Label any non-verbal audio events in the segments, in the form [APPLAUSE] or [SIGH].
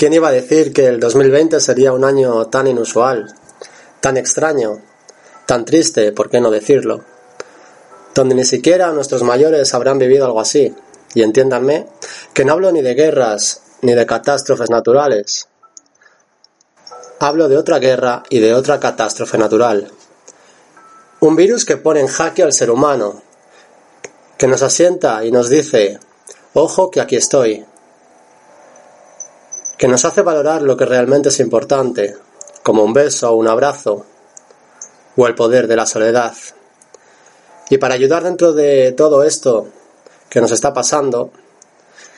¿Quién iba a decir que el 2020 sería un año tan inusual, tan extraño, tan triste, por qué no decirlo? Donde ni siquiera nuestros mayores habrán vivido algo así. Y entiéndanme que no hablo ni de guerras ni de catástrofes naturales. Hablo de otra guerra y de otra catástrofe natural. Un virus que pone en jaque al ser humano, que nos asienta y nos dice, ojo que aquí estoy, que nos hace valorar lo que realmente es importante, como un beso o un abrazo, o el poder de la soledad. Y para ayudar dentro de todo esto que nos está pasando,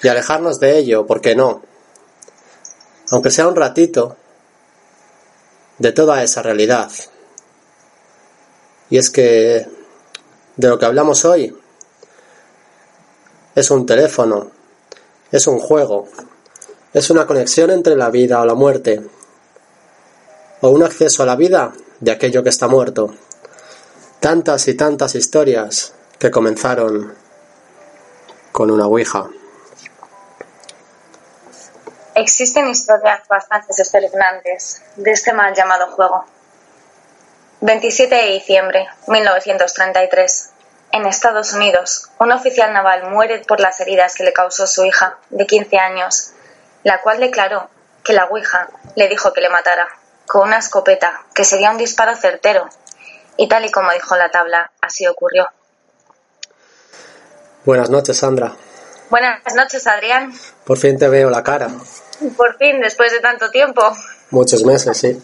y alejarnos de ello, ¿por qué no? Aunque sea un ratito, de toda esa realidad. Y es que de lo que hablamos hoy es un teléfono, es un juego, es una conexión entre la vida o la muerte, o un acceso a la vida de aquello que está muerto. Tantas y tantas historias que comenzaron con una Ouija. Existen historias bastante espeluznantes de este mal llamado juego. 27 de diciembre 1933. En Estados Unidos, un oficial naval muere por las heridas que le causó su hija, de 15 años, la cual declaró que la Ouija le dijo que le matara, con una escopeta, que sería un disparo certero. Y tal y como dijo la tabla, así ocurrió. Buenas noches, Sandra. Buenas noches, Adrián. Por fin te veo la cara. Por fin, después de tanto tiempo. Muchos meses, sí.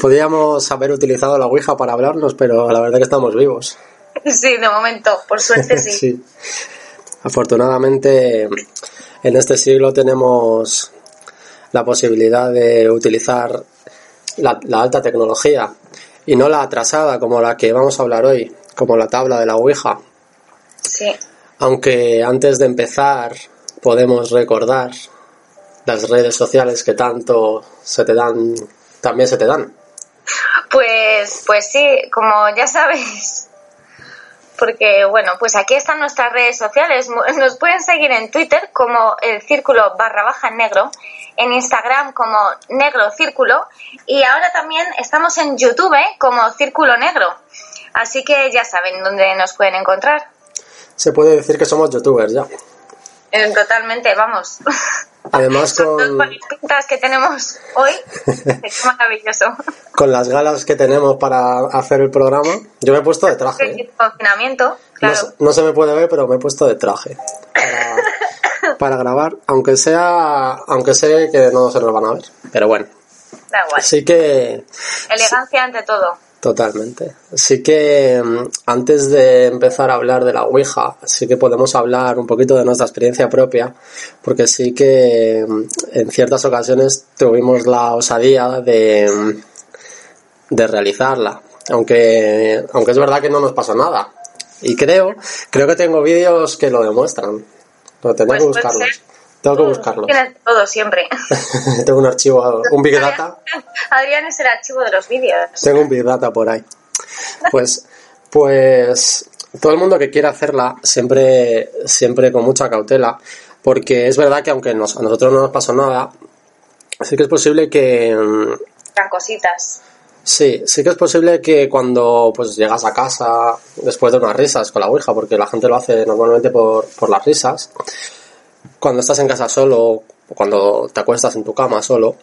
Podríamos haber utilizado la Ouija para hablarnos, pero la verdad que estamos vivos. Sí, de momento, por suerte sí. [LAUGHS] sí. Afortunadamente, en este siglo tenemos la posibilidad de utilizar la, la, alta tecnología y no la atrasada como la que vamos a hablar hoy, como la tabla de la Ouija. Sí. Aunque antes de empezar podemos recordar las redes sociales que tanto se te dan, también se te dan. Pues, pues sí, como ya sabes, porque bueno, pues aquí están nuestras redes sociales. Nos pueden seguir en Twitter como el círculo barra baja negro, en Instagram como negro círculo y ahora también estamos en YouTube como círculo negro. Así que ya saben dónde nos pueden encontrar. Se puede decir que somos youtubers ya. Eh, totalmente, vamos. [LAUGHS] Además con... las pintas que tenemos hoy, [LAUGHS] es maravilloso. Con las galas que tenemos para hacer el programa, yo me he puesto de traje. El confinamiento, claro. No, no, se me puede ver, pero me he puesto de traje para, [LAUGHS] para, grabar, aunque sea, aunque sé que no se nos van a ver, pero bueno. Da igual. Así que... Elegancia ante todo. Totalmente. Así que antes de empezar a hablar de la Ouija, sí que podemos hablar un poquito de nuestra experiencia propia, porque sí que en ciertas ocasiones tuvimos la osadía de, de realizarla, aunque, aunque es verdad que no nos pasó nada. Y creo, creo que tengo vídeos que lo demuestran. Pero tengo Pues que puede buscarlos. ser. Tengo que buscarlos. Tienes todo siempre. [LAUGHS] tengo un archivo, un Big Data. [LAUGHS] Adrián es el archivo de los vídeos. Tengo un Big Data por ahí. Pues, [LAUGHS] pues todo el mundo que quiera hacerla, siempre, siempre con mucha cautela, porque es verdad que aunque nos- a nosotros no nos pasó nada, sí que es posible que, mm, Eran cositas. Sí, sí que es posible que cuando pues llegas a casa después de unas risas con la Ouija, porque la gente lo hace normalmente por, por las risas, cuando estás en casa solo o cuando te acuestas en tu cama solo,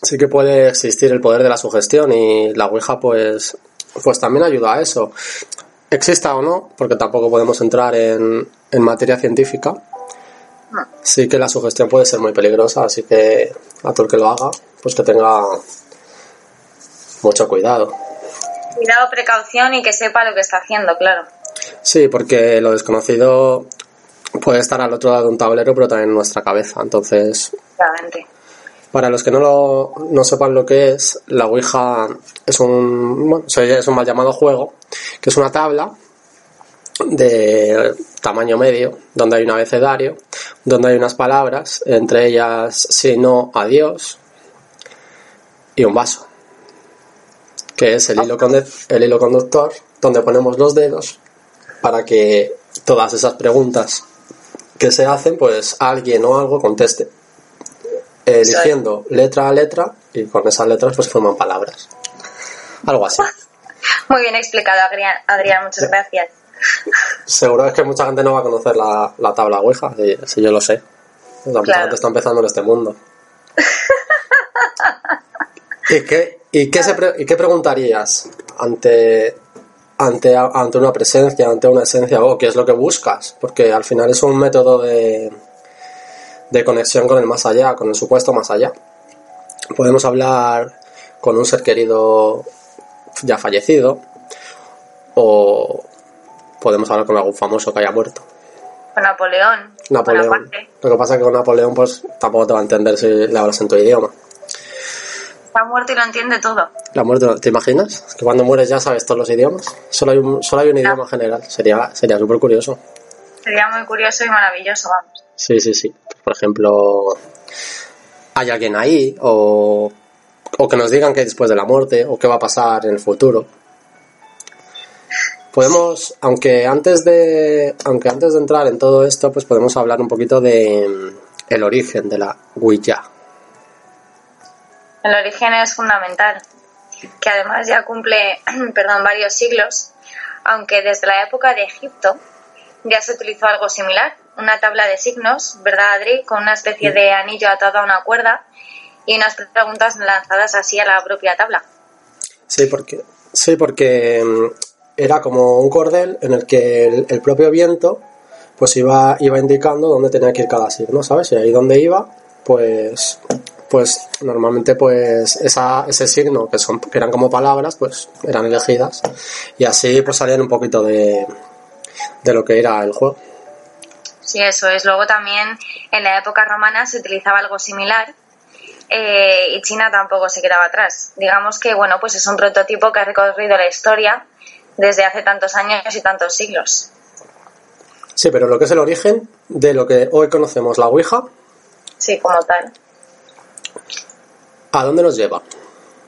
sí que puede existir el poder de la sugestión y la Ouija pues, pues también ayuda a eso. Exista o no, porque tampoco podemos entrar en, en materia científica, sí que la sugestión puede ser muy peligrosa, así que a todo el que lo haga, pues que tenga mucho cuidado. Cuidado, precaución y que sepa lo que está haciendo, claro. Sí, porque lo desconocido puede estar al otro lado de un tablero, pero también en nuestra cabeza. Entonces, para los que no, lo, no sepan lo que es, la Ouija es un, bueno, es un mal llamado juego, que es una tabla de tamaño medio, donde hay un abecedario, donde hay unas palabras, entre ellas si no, adiós, y un vaso, que es el hilo, conde- el hilo conductor, donde ponemos los dedos para que todas esas preguntas que se hacen, pues alguien o algo conteste, eligiendo letra a letra, y con esas letras pues forman palabras. Algo así. [LAUGHS] Muy bien explicado, Adrián. Adrián, muchas gracias. Seguro es que mucha gente no va a conocer la, la tabla Ouija, si, si yo lo sé. Sea, Mucha gente está empezando en este mundo. [LAUGHS] ¿Y qué, y qué, se pre- y qué preguntarías ante, ante, ante una presencia, ante una esencia, o qué es lo que buscas? Porque al final es un método de, de conexión con el más allá, con el supuesto más allá. Podemos hablar con un ser querido ya fallecido, o podemos hablar con algún famoso que haya muerto. Con Napoleón. Napoleón. Lo que pasa es que con Napoleón pues tampoco te va a entender si le hablas en tu idioma. Está muerto y lo entiende todo. La muerte, ¿te imaginas? Que cuando mueres ya sabes todos los idiomas. Solo hay un, solo hay un idioma general. Sería sería súper curioso. Sería muy curioso y maravilloso, vamos. Sí, sí, sí. Por ejemplo, hay alguien ahí o, o que nos digan qué hay después de la muerte o qué va a pasar en el futuro. Podemos, aunque antes de, aunque antes de entrar en todo esto, pues podemos hablar un poquito de el origen de la Ouija. El origen es fundamental, que además ya cumple [CLEARS THROAT] perdón, varios siglos, aunque desde la época de Egipto ya se utilizó algo similar, una tabla de signos, ¿verdad, Adri? Con una especie de anillo atado a una cuerda y unas preguntas lanzadas así a la propia tabla. Sí, porque, sí, porque mm, era como un cordel en el que el, el propio viento pues iba, iba indicando dónde tenía que ir cada signo, ¿sabes? Y ahí donde iba, pues pues normalmente pues esa, ese signo que son que eran como palabras pues eran elegidas y así pues salían un poquito de, de lo que era el juego Sí, eso es. Luego también en la época romana se utilizaba algo similar eh, y China tampoco se quedaba atrás. Digamos que, bueno, pues es un prototipo que ha recorrido la historia desde hace tantos años y tantos siglos. sí pero lo que es el origen de lo que hoy conocemos la Ouija Sí, como tal. ¿A dónde nos lleva?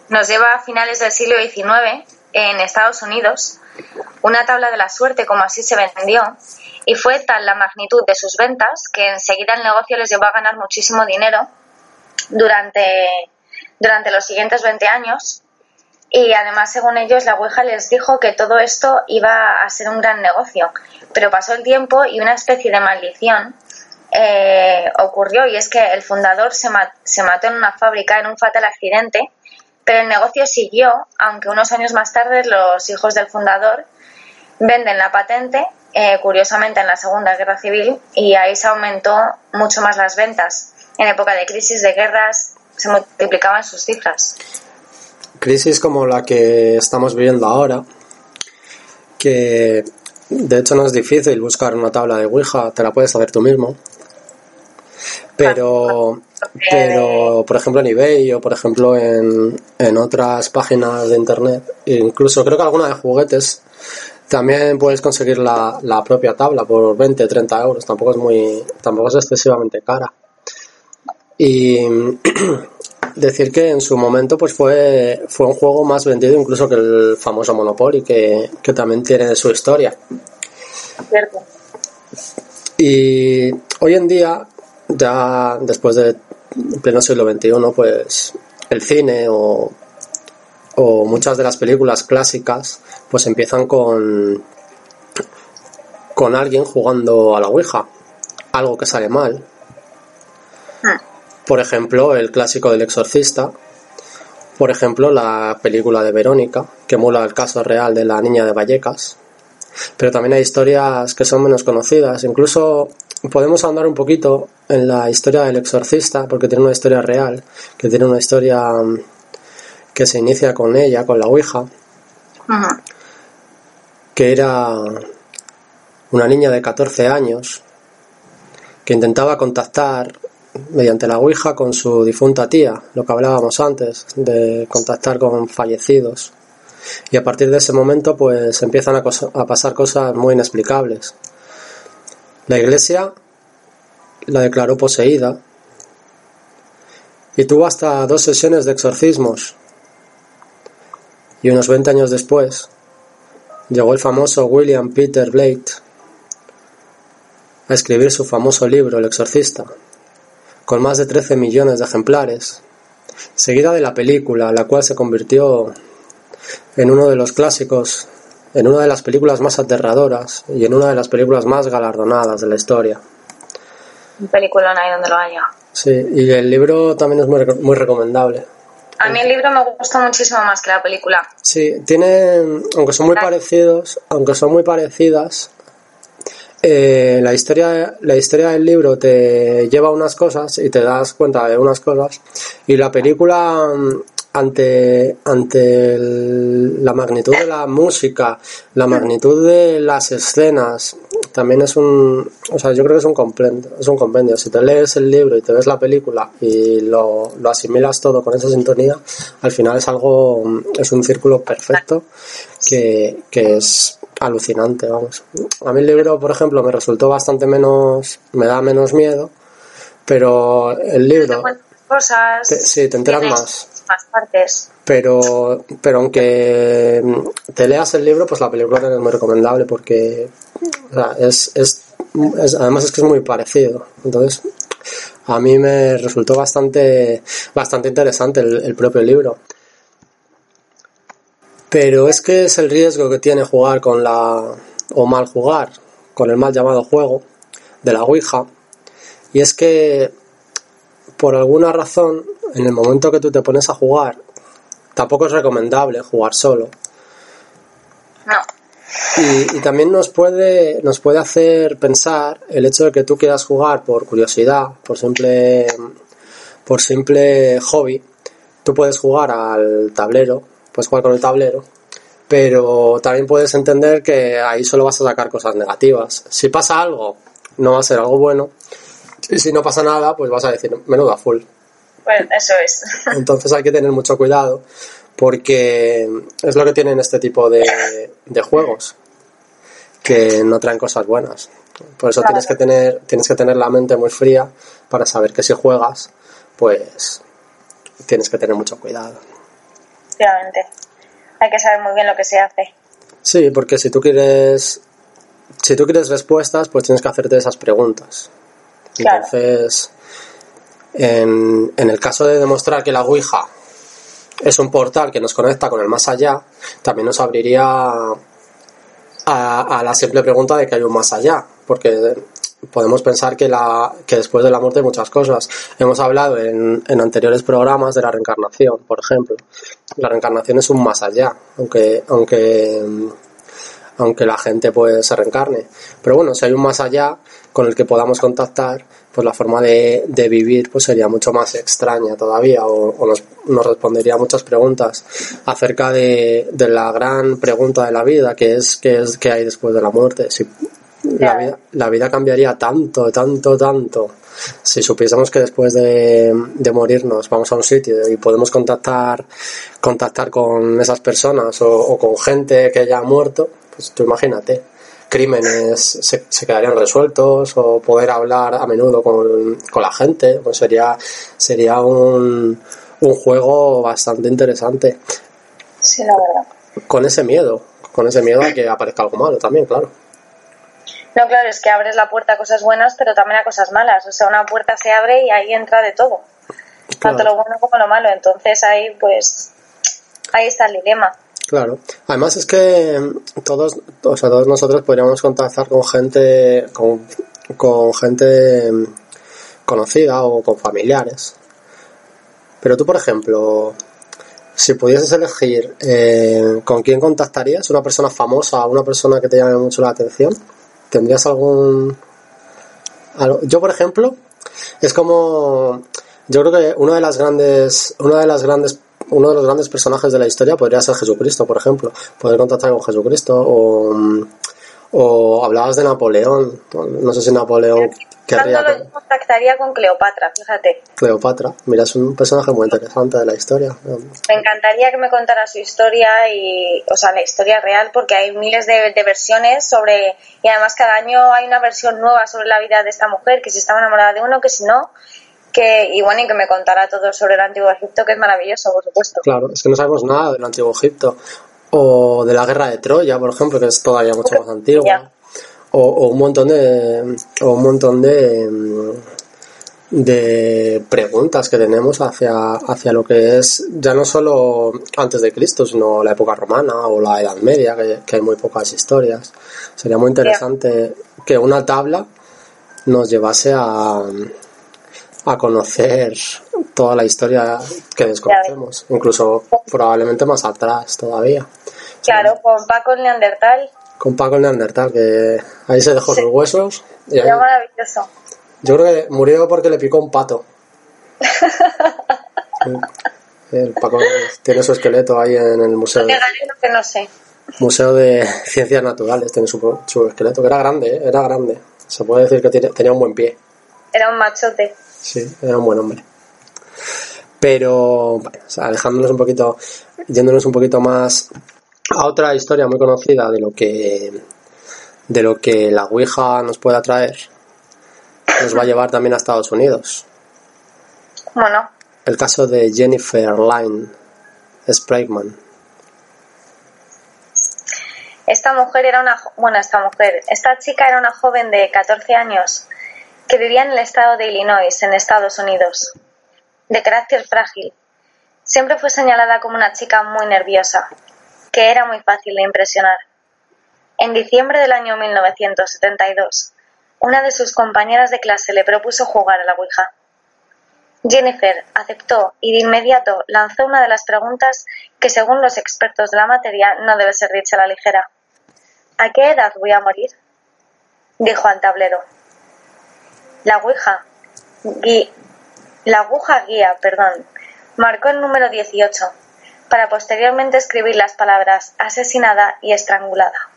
Nos lleva a finales del siglo XIX en Estados Unidos una tabla de la suerte, como así se vendió, y fue tal la magnitud de sus ventas que enseguida el negocio les llevó a ganar muchísimo dinero durante, durante los siguientes 20 años. Y además, según ellos, la Ouija les dijo que todo esto iba a ser un gran negocio. Pero pasó el tiempo y una especie de maldición eh, ocurrió y es que el fundador se, se mató en una fábrica en un fatal accidente, pero el negocio siguió, aunque unos años más tarde los hijos del fundador venden la patente, eh, curiosamente en la Segunda Guerra Civil, y ahí se aumentó mucho más las ventas. En época de crisis, de guerras, se multiplicaban sus cifras. crisis como la que estamos viviendo ahora, que de hecho no es difícil buscar una tabla de Ouija, te la puedes hacer tú mismo. Pero, pero por ejemplo en eBay o por ejemplo en, en otras páginas de internet, incluso creo que alguna de juguetes, también puedes conseguir la, la propia tabla por 20, 30 euros, tampoco es muy, tampoco es excesivamente cara. Y [CLEARS THROAT] decir que en su momento pues fue, fue un juego más vendido incluso que el famoso Monopoly, que, que también tiene su historia. ¿Cierto? Y hoy en día, ya después de pleno siglo XXI, pues el cine o, o muchas de las películas clásicas pues empiezan con con alguien jugando a la Ouija, algo que sale mal. Hmm. Por ejemplo, el clásico del exorcista, por ejemplo, la película de Verónica, que emula el caso real de la niña de Vallecas. Pero también hay historias que son menos conocidas. Incluso podemos ahondar un poquito en la historia del exorcista, porque tiene una historia real, que tiene una historia mm, que se inicia con ella, con la Ouija, que era una niña de 14 años que intentaba contactar mediante la Ouija con su difunta tía, lo que hablábamos antes, de contactar con fallecidos. Y a partir de ese momento pues empiezan a, cosa- a pasar cosas muy inexplicables. La iglesia la declaró poseída y tuvo hasta dos sesiones de exorcismos. Y unos 20 años después llegó el famoso William Peter Blake a escribir su famoso libro El exorcista, con más de 13 millones de ejemplares, seguida de la película, la cual se convirtió en uno de los clásicos, en una de las películas más aterradoras y en una de las películas más galardonadas de la historia. Un peliculón ahí donde lo haya. Sí, y el libro también es muy, muy recomendable. A mí el libro me gusta muchísimo más que la película. Sí, tiene, aunque son muy parecidos, aunque son muy parecidas, eh, la historia, la historia del libro te lleva a unas cosas y te das cuenta de unas cosas y la película ante ante el- la magnitud de la música, la magnitud de las escenas, también es un, o sea, yo creo que es un compendio, es un compendio. Si te lees el libro y te ves la película y lo, lo asimilas todo con esa sintonía, al final es algo, es un círculo perfecto que, que es alucinante, vamos. A mí el libro, por ejemplo, me resultó bastante menos, me da menos miedo, pero el libro, cosas. Te- sí, te enteras más. Más partes. pero, pero aunque te leas el libro, pues la película también es muy recomendable porque es, es, además es que es muy parecido. Entonces, a mí me resultó bastante, bastante interesante el, el propio libro. Pero es que es el riesgo que tiene jugar con la, o mal jugar, con el mal llamado juego de la Ouija. Y es que, por alguna razón, en el momento que tú te pones a jugar, tampoco es recomendable jugar solo. No. Y, y también nos puede, nos puede hacer pensar el hecho de que tú quieras jugar por curiosidad, por simple, por simple hobby. Tú puedes jugar al tablero, puedes jugar con el tablero, pero también puedes entender que ahí solo vas a sacar cosas negativas. Si pasa algo, no va a ser algo bueno. Y si no pasa nada, pues vas a decir, menuda full. Pues eso es. [LAUGHS] Entonces hay que tener mucho cuidado porque es lo que tienen este tipo de, de juegos que no traen cosas buenas. Por eso Claro. tienes que tener tienes que tener la mente muy fría para saber que si juegas, pues tienes que tener mucho cuidado. Efectivamente. Hay que saber muy bien lo que se hace. Sí, porque si tú quieres si tú quieres respuestas, pues tienes que hacerte esas preguntas. Entonces, en, en el caso de demostrar que la Ouija es un portal que nos conecta con el más allá, también nos abriría a, a la simple pregunta de que hay un más allá, porque podemos pensar que, la, que después de la muerte hay muchas cosas. Hemos hablado en, en anteriores programas de la reencarnación, por ejemplo. La reencarnación es un más allá, aunque, aunque, aunque la gente pues se reencarne. Pero bueno, si hay un más allá con el que podamos contactar, pues la forma de, de vivir pues sería mucho más extraña todavía o, o nos, nos respondería muchas preguntas acerca de, de la gran pregunta de la vida que es qué es qué hay después de la muerte si la vida, la vida cambiaría tanto tanto tanto. Si supiésemos que después de, de morirnos vamos a un sitio y podemos contactar contactar con esas personas o, o con gente que ya ha muerto pues tú imagínate crímenes se, se quedarían resueltos o poder hablar a menudo con, con la gente, pues sería, sería un, un juego bastante interesante. Sí, la verdad. Con ese miedo, con ese miedo a que aparezca algo malo también, claro. No, claro, es que abres la puerta a cosas buenas, pero también a cosas malas. O sea, una puerta se abre y ahí entra de todo. Tanto lo bueno como lo malo. Entonces ahí, pues, ahí está el dilema. Claro. Además es que todos, o sea, todos nosotros podríamos contactar con gente, con, con gente conocida o con familiares. Pero tú, por ejemplo, si pudieses elegir eh, con quién contactarías, una persona famosa, una persona que te llame mucho la atención, ¿tendrías algún... Yo, por ejemplo, es como... Yo creo que una de las grandes, una de las grandes uno de los grandes personajes de la historia podría ser Jesucristo, por ejemplo. Poder contactar con Jesucristo o, o hablabas de Napoleón. No sé si Napoleón querría... lo contactaría con Cleopatra, fíjate. Cleopatra, mira, es un personaje muy interesante de la historia. Me encantaría que me contara su historia y, o sea, la historia real, porque hay miles de, de versiones sobre, y además cada año hay una versión nueva sobre la vida de esta mujer, que si estaba enamorada de uno, que si no, que, y bueno, y que me contara todo sobre el Antiguo Egipto, que es maravilloso, por supuesto. Claro, es que no sabemos nada del Antiguo Egipto. O de la guerra de Troya, por ejemplo, que es todavía mucho más antigua. O, un montón de. O un montón de de preguntas que tenemos hacia, hacia lo que es ya no solo antes de Cristo, sino la época romana o la Edad Media, que, hay muy pocas historias. Sería muy interesante que una tabla nos llevase a, a conocer toda la historia que desconocemos, incluso probablemente más atrás todavía. Claro, con Paco el Neandertal. Con Paco el Neandertal, que ahí se dejó sus huesos. Y maravilloso. Yo creo que murió porque le picó un pato. [LAUGHS] el Paco tiene su esqueleto ahí en el museo. De... que no sé. Museo de Ciencias Naturales tiene su, su esqueleto, que era grande, ¿eh? era grande. Se puede decir que tenía un buen pie. Era un machote. Sí, era un buen hombre. Pero, bueno, alejándonos un poquito, yéndonos un poquito más a otra historia muy conocida de lo que de lo que la Ouija nos pueda traer, nos va a llevar también a Estados Unidos. Bueno. El caso de Jennifer Lyne Spragueman. Esta mujer era una, bueno, esta mujer, esta chica era una joven de 14 años que vivía en el estado de Illinois, en Estados Unidos. De carácter frágil, siempre fue señalada como una chica muy nerviosa, que era muy fácil de impresionar. En diciembre del año 1972, una de sus compañeras de clase le propuso jugar a la Ouija. Jennifer aceptó y de inmediato lanzó una de las preguntas que, según los expertos de la materia, no debe ser dicha a la ligera. ¿A qué edad voy a morir? dijo al tablero. La Ouija, la aguja guía, perdón, marcó el número 18, para posteriormente escribir las palabras asesinada y estrangulada.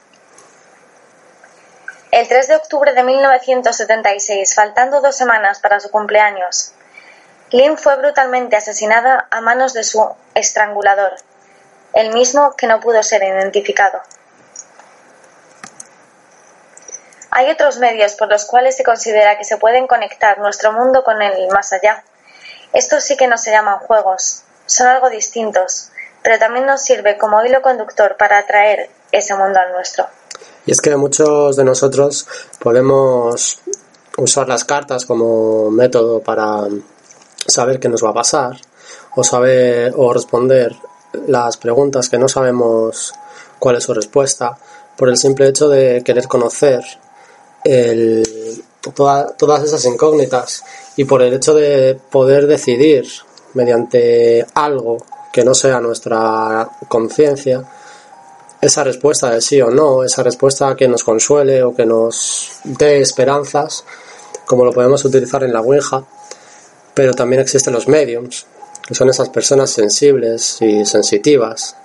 El 3 de octubre de 1976, faltando dos semanas para su cumpleaños, Lynn fue brutalmente asesinada a manos de su estrangulador, el mismo que no pudo ser identificado. Hay otros medios por los cuales se considera que se pueden conectar nuestro mundo con el más allá. Estos sí que no se llaman juegos, son algo distintos, pero también nos sirve como hilo conductor para atraer ese mundo al nuestro. Y es que muchos de nosotros podemos usar las cartas como método para saber qué nos va a pasar o saber o responder las preguntas que no sabemos cuál es su respuesta por el simple hecho de querer conocer el, todas esas incógnitas y por el hecho de poder decidir mediante algo que no sea nuestra conciencia esa respuesta de sí o no, esa respuesta que nos consuele o que nos dé esperanzas, como lo podemos utilizar en la Ouija, pero también existen los mediums, que son esas personas sensibles y sensitivas,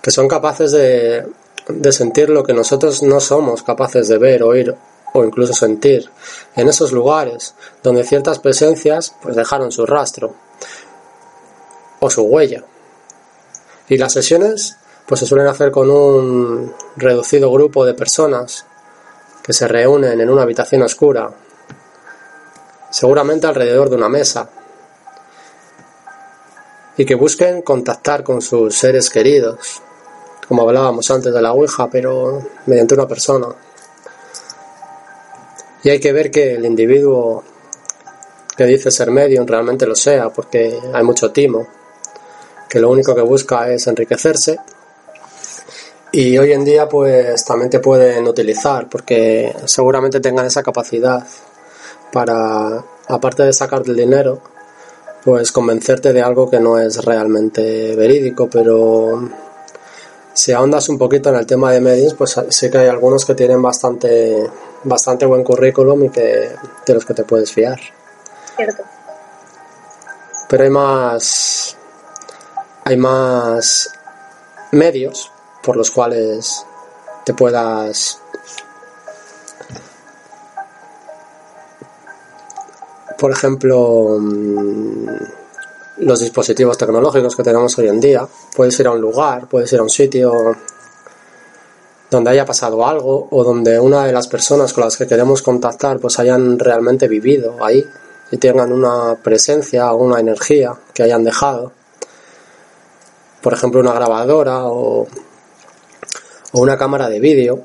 que son capaces de, de sentir lo que nosotros no somos capaces de ver, oír o incluso sentir en esos lugares donde ciertas presencias pues dejaron su rastro o su huella. Y las sesiones pues se suelen hacer con un reducido grupo de personas que se reúnen en una habitación oscura, seguramente alrededor de una mesa, y que busquen contactar con sus seres queridos, como hablábamos antes de la Ouija, pero mediante una persona. Y hay que ver que el individuo que dice ser medium realmente lo sea, porque hay mucho timo que lo único que busca es enriquecerse. Y hoy en día pues también te pueden utilizar porque seguramente tengan esa capacidad para, aparte de sacarte el dinero, pues convencerte de algo que no es realmente verídico, pero si ahondas un poquito en el tema de medios, pues sí que hay algunos que tienen bastante, bastante buen currículum y que de los que te puedes fiar. Cierto. Pero hay más, hay más medios por los cuales te puedas por ejemplo mm, los dispositivos tecnológicos que tenemos hoy en día puedes ir a un lugar puedes ir a un sitio donde haya pasado algo o donde una de las personas con las que queremos contactar pues hayan realmente vivido ahí y tengan una presencia o una energía que hayan dejado por ejemplo una grabadora o o una cámara de vídeo.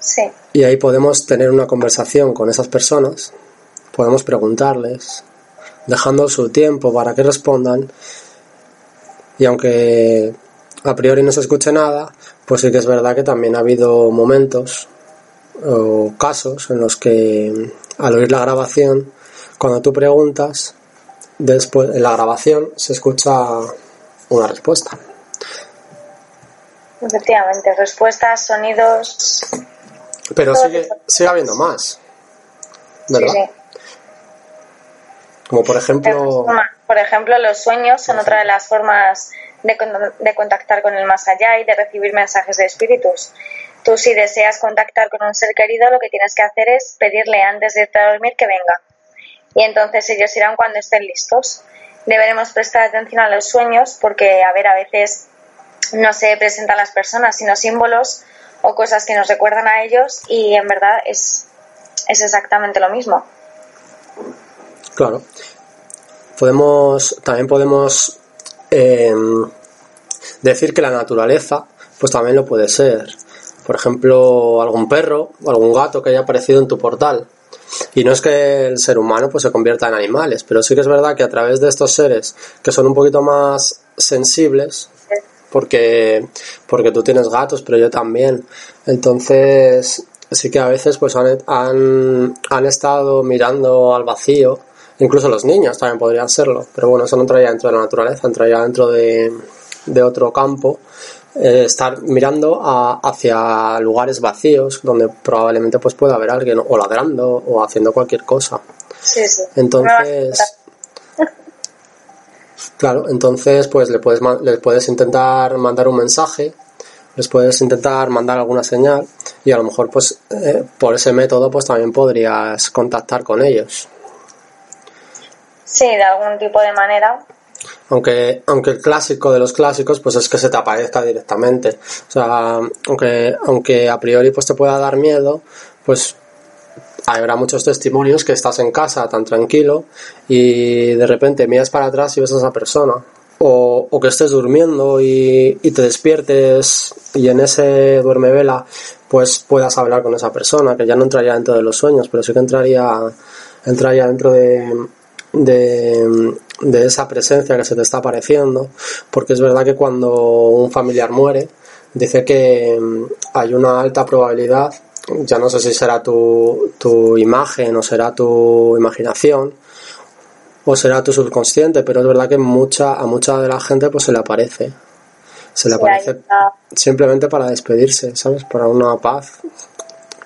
Sí. Y ahí podemos tener una conversación con esas personas, podemos preguntarles, dejando su tiempo para que respondan. Y aunque a priori no se escuche nada, pues sí que es verdad que también ha habido momentos o casos en los que al oír la grabación, cuando tú preguntas, después en la grabación se escucha una respuesta. Efectivamente, respuestas, sonidos. Pero sigue, sigue habiendo más. ¿Verdad? Sí, sí. Como por ejemplo. Por ejemplo, los sueños son otra de las formas de, de contactar con el más allá y de recibir mensajes de espíritus. Tú si deseas contactar con un ser querido, lo que tienes que hacer es pedirle antes de irte a dormir que venga. Y entonces ellos irán cuando estén listos. Deberemos prestar atención a los sueños porque, a ver, a veces no se presentan las personas, sino símbolos o cosas que nos recuerdan a ellos y en verdad es, es exactamente lo mismo. Claro. Podemos, también podemos eh, decir que la naturaleza, pues también lo puede ser. Por ejemplo, algún perro o algún gato que haya aparecido en tu portal. Y no es que el ser humano pues se convierta en animales, pero sí que es verdad que a través de estos seres que son un poquito más sensibles, porque, porque tú tienes gatos, pero yo también. Entonces, sí que a veces pues han, han, han estado mirando al vacío, incluso los niños también podrían serlo, pero bueno, eso no entraría dentro de la naturaleza, entraría dentro de, de otro campo. Eh, estar mirando a, hacia lugares vacíos donde probablemente pues pueda haber alguien o ladrando o haciendo cualquier cosa. Sí, sí. Entonces, Claro, entonces pues le puedes, les puedes intentar mandar un mensaje, les puedes intentar mandar alguna señal y a lo mejor pues eh, por ese método pues también podrías contactar con ellos. Sí, de algún tipo de manera. Aunque, aunque el clásico de los clásicos pues es que se te aparezca directamente. O sea, aunque, aunque a priori pues te pueda dar miedo, pues habrá muchos testimonios que estás en casa tan tranquilo y de repente miras para atrás y ves a esa persona. O, o que estés durmiendo y, y, te despiertes y en ese duerme vela pues puedas hablar con esa persona, que ya no entraría dentro de los sueños, pero sí que entraría, entraría dentro de, de, de esa presencia que se te está apareciendo, porque es verdad que cuando un familiar muere, dice que hay una alta probabilidad ya no sé si será tu, tu imagen o será tu imaginación o será tu subconsciente, pero es verdad que mucha, a mucha de la gente pues se le aparece. Se le aparece simplemente para despedirse, ¿sabes? Para una paz.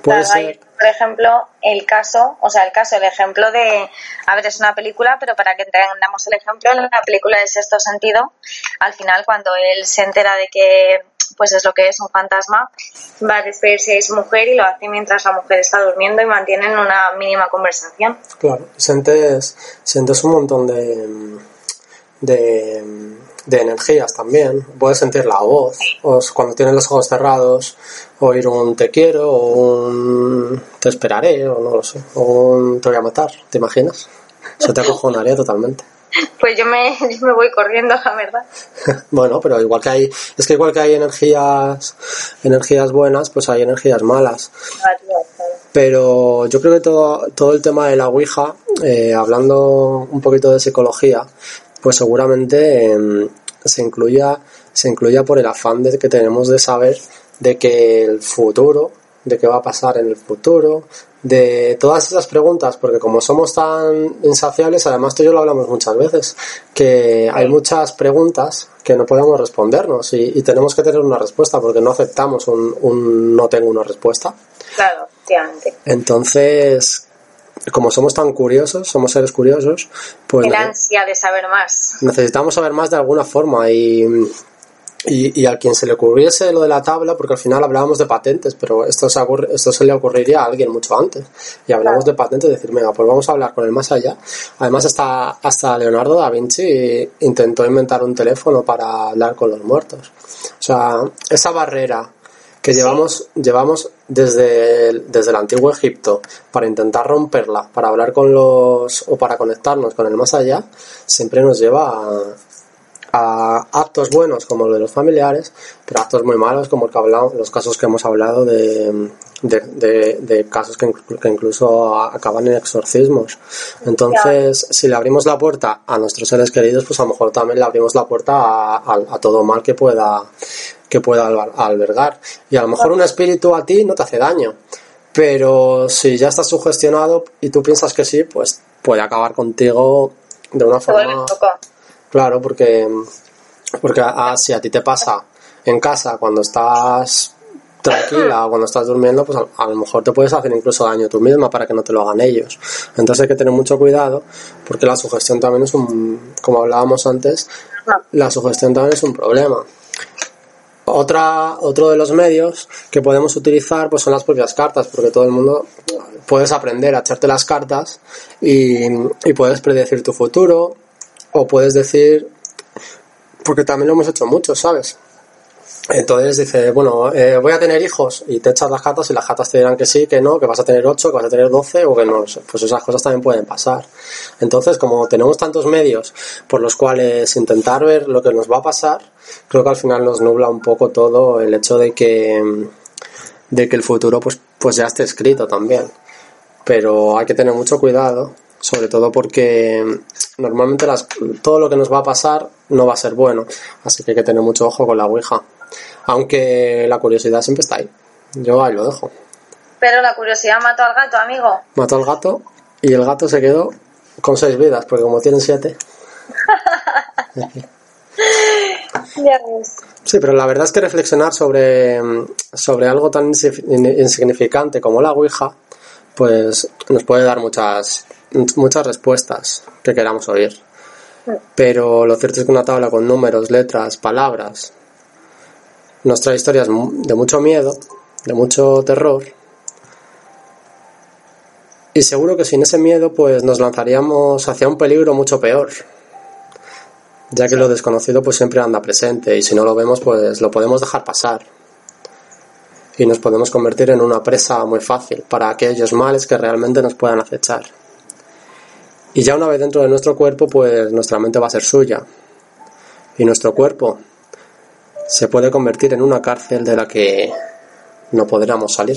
Puede ser. Por ejemplo, el caso, o sea, el caso, el ejemplo de, a ver, es una película, pero para que entendamos el ejemplo, en la película de Sexto Sentido, al final cuando él se entera de que, pues es lo que es un fantasma, va a despedirse de su mujer y lo hace mientras la mujer está durmiendo y mantienen una mínima conversación. Claro, sientes, sientes un montón de, de, de energías también. Puedes sentir la voz, o cuando tienes los ojos cerrados, oír un te quiero, o un te esperaré, o no lo sé, o un te voy a matar, ¿te imaginas? Eso te acojonaría totalmente. [LAUGHS] Pues yo me, yo me voy corriendo, la verdad. [LAUGHS] Bueno, pero igual que hay, es que igual que hay energías, energías buenas, pues hay energías malas. Pero yo creo que todo, todo el tema de la Ouija, eh, hablando un poquito de psicología, pues seguramente em, se incluya se incluya por el afán de que tenemos de saber de que el futuro, de qué va a pasar en el futuro, de todas esas preguntas, porque como somos tan insaciables, además tú y yo lo hablamos muchas veces, que hay muchas preguntas que no podemos respondernos y, tenemos que tener una respuesta porque no aceptamos un, un no tengo una respuesta. Claro. Entonces, como somos tan curiosos, somos seres curiosos, pues... El ansia de saber más. Necesitamos saber más de alguna forma y, y, y a quien se le ocurriese lo de la tabla, porque al final hablábamos de patentes, pero esto se, esto se le ocurriría a alguien mucho antes. Y hablamos de patentes, decir, venga, pues vamos a hablar con el más allá. Además, hasta, hasta Leonardo da Vinci intentó inventar un teléfono para hablar con los muertos. O sea, esa barrera que llevamos, llevamos desde el, desde el antiguo Egipto para intentar romperla, para hablar con los o para conectarnos con el más allá, siempre nos lleva a, a actos buenos como los de los familiares, pero actos muy malos como el que hablamos, los casos que hemos hablado de, de, de, casos que, que, incluso acaban en exorcismos. Entonces, si le abrimos la puerta a nuestros seres queridos, pues a lo mejor también le abrimos la puerta a, a, a todo mal que pueda que pueda albergar. Y a lo mejor un espíritu a ti no te hace daño, pero si ya estás sugestionado y tú piensas que sí, pues puede acabar contigo de una forma... Claro, porque, porque ah, si a ti te pasa en casa cuando estás tranquila o cuando estás durmiendo, pues a, lo mejor te puedes hacer incluso daño tú misma para que no te lo hagan ellos. Entonces hay que tener mucho cuidado porque la sugestión también es un, como hablábamos antes, la sugestión también es un problema. Otra, otro de los medios que podemos utilizar pues son las propias cartas, porque todo el mundo puedes aprender a echarte las cartas y, y puedes predecir tu futuro o puedes decir, porque también lo hemos hecho mucho, ¿sabes? Entonces dice, bueno, eh, voy a tener hijos y te echas las cartas y las cartas te dirán que sí, que no, que vas a tener 8, que vas a tener 12 o que no, pues esas cosas también pueden pasar. Entonces, como tenemos tantos medios por los cuales intentar ver lo que nos va a pasar, creo que al final nos nubla un poco todo el hecho de que, de que el futuro pues, pues ya esté escrito también. Pero hay que tener mucho cuidado, sobre todo porque normalmente las, todo lo que nos va a pasar no va a ser bueno, así que hay que tener mucho ojo con la Ouija. Aunque la curiosidad siempre está ahí. Yo ahí lo dejo. Pero la curiosidad mató al gato, amigo. Mató al gato y el gato se quedó con seis vidas, porque como tienen siete. [LAUGHS] Sí, pero la verdad es que reflexionar sobre, sobre algo tan insignificante como la Ouija, pues nos puede dar muchas, muchas respuestas que queramos oír. Pero lo cierto es que una tabla con números, letras, palabras, nos trae historias de mucho miedo, de mucho terror. Y seguro que sin ese miedo pues nos lanzaríamos hacia un peligro mucho peor. Ya que lo desconocido pues siempre anda presente y si no lo vemos pues lo podemos dejar pasar. Y nos podemos convertir en una presa muy fácil para aquellos males que realmente nos puedan acechar. Y ya una vez dentro de nuestro cuerpo pues nuestra mente va a ser suya. Y nuestro cuerpo se puede convertir en una cárcel de la que no podremos salir.